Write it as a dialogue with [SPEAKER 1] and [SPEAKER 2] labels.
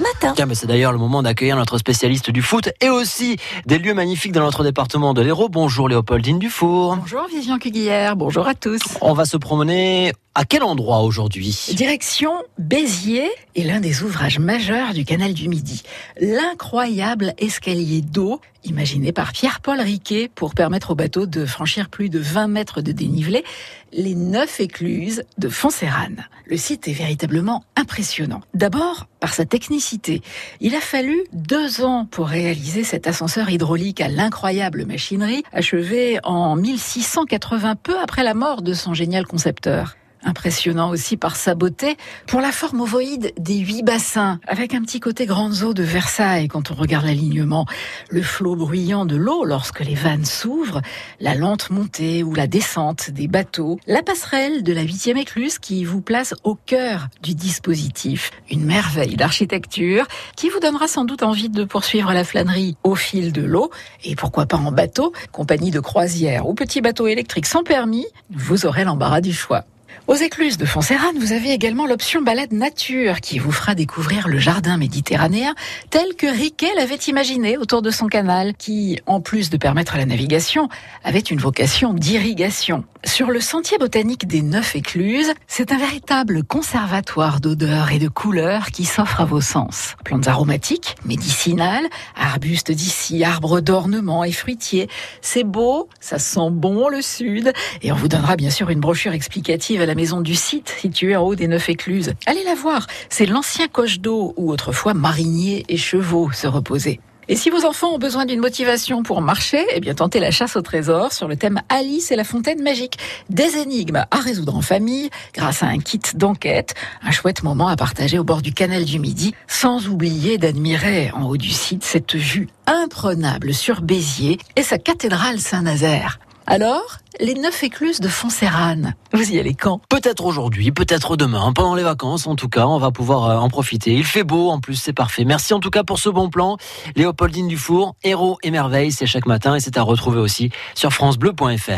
[SPEAKER 1] matin.
[SPEAKER 2] Tiens, mais c'est d'ailleurs le moment d'accueillir notre spécialiste du foot et aussi des lieux magnifiques dans notre département de l'Hérault. Bonjour Léopoldine Dufour.
[SPEAKER 3] Bonjour Vivian Cuguière, bonjour à tous.
[SPEAKER 2] On va se promener à quel endroit aujourd'hui?
[SPEAKER 3] Direction Béziers est l'un des ouvrages majeurs du canal du Midi. L'incroyable escalier d'eau imaginé par Pierre-Paul Riquet pour permettre au bateau de franchir plus de 20 mètres de dénivelé, les neuf écluses de Foncérane. Le site est véritablement impressionnant. D'abord, par sa technicité. Il a fallu deux ans pour réaliser cet ascenseur hydraulique à l'incroyable machinerie, achevé en 1680, peu après la mort de son génial concepteur impressionnant aussi par sa beauté, pour la forme ovoïde des huit bassins, avec un petit côté grandes eaux de Versailles quand on regarde l'alignement, le flot bruyant de l'eau lorsque les vannes s'ouvrent, la lente montée ou la descente des bateaux, la passerelle de la huitième écluse qui vous place au cœur du dispositif. Une merveille d'architecture qui vous donnera sans doute envie de poursuivre la flânerie au fil de l'eau et pourquoi pas en bateau, compagnie de croisière ou petit bateau électrique sans permis, vous aurez l'embarras du choix. Aux écluses de Foncérane, vous avez également l'option balade nature qui vous fera découvrir le jardin méditerranéen tel que Riquet l'avait imaginé autour de son canal qui, en plus de permettre la navigation, avait une vocation d'irrigation. Sur le sentier botanique des Neuf Écluses, c'est un véritable conservatoire d'odeurs et de couleurs qui s'offre à vos sens. Plantes aromatiques, médicinales, arbustes d'ici, arbres d'ornement et fruitiers. C'est beau, ça sent bon le sud et on vous donnera bien sûr une brochure explicative à la maison du site située en haut des Neuf Écluses. Allez la voir, c'est l'ancien coche d'eau où autrefois mariniers et chevaux se reposaient. Et si vos enfants ont besoin d'une motivation pour marcher, eh bien tentez la chasse au trésor sur le thème Alice et la fontaine magique. Des énigmes à résoudre en famille grâce à un kit d'enquête, un chouette moment à partager au bord du canal du Midi, sans oublier d'admirer en haut du site cette vue imprenable sur Béziers et sa cathédrale Saint-Nazaire. Alors, les neuf écluses de Foncérane, vous y allez quand?
[SPEAKER 2] Peut-être aujourd'hui, peut-être demain, pendant les vacances en tout cas, on va pouvoir euh, en profiter. Il fait beau en plus, c'est parfait. Merci en tout cas pour ce bon plan. Léopoldine Dufour, héros et merveilles, c'est chaque matin et c'est à retrouver aussi sur francebleu.fr.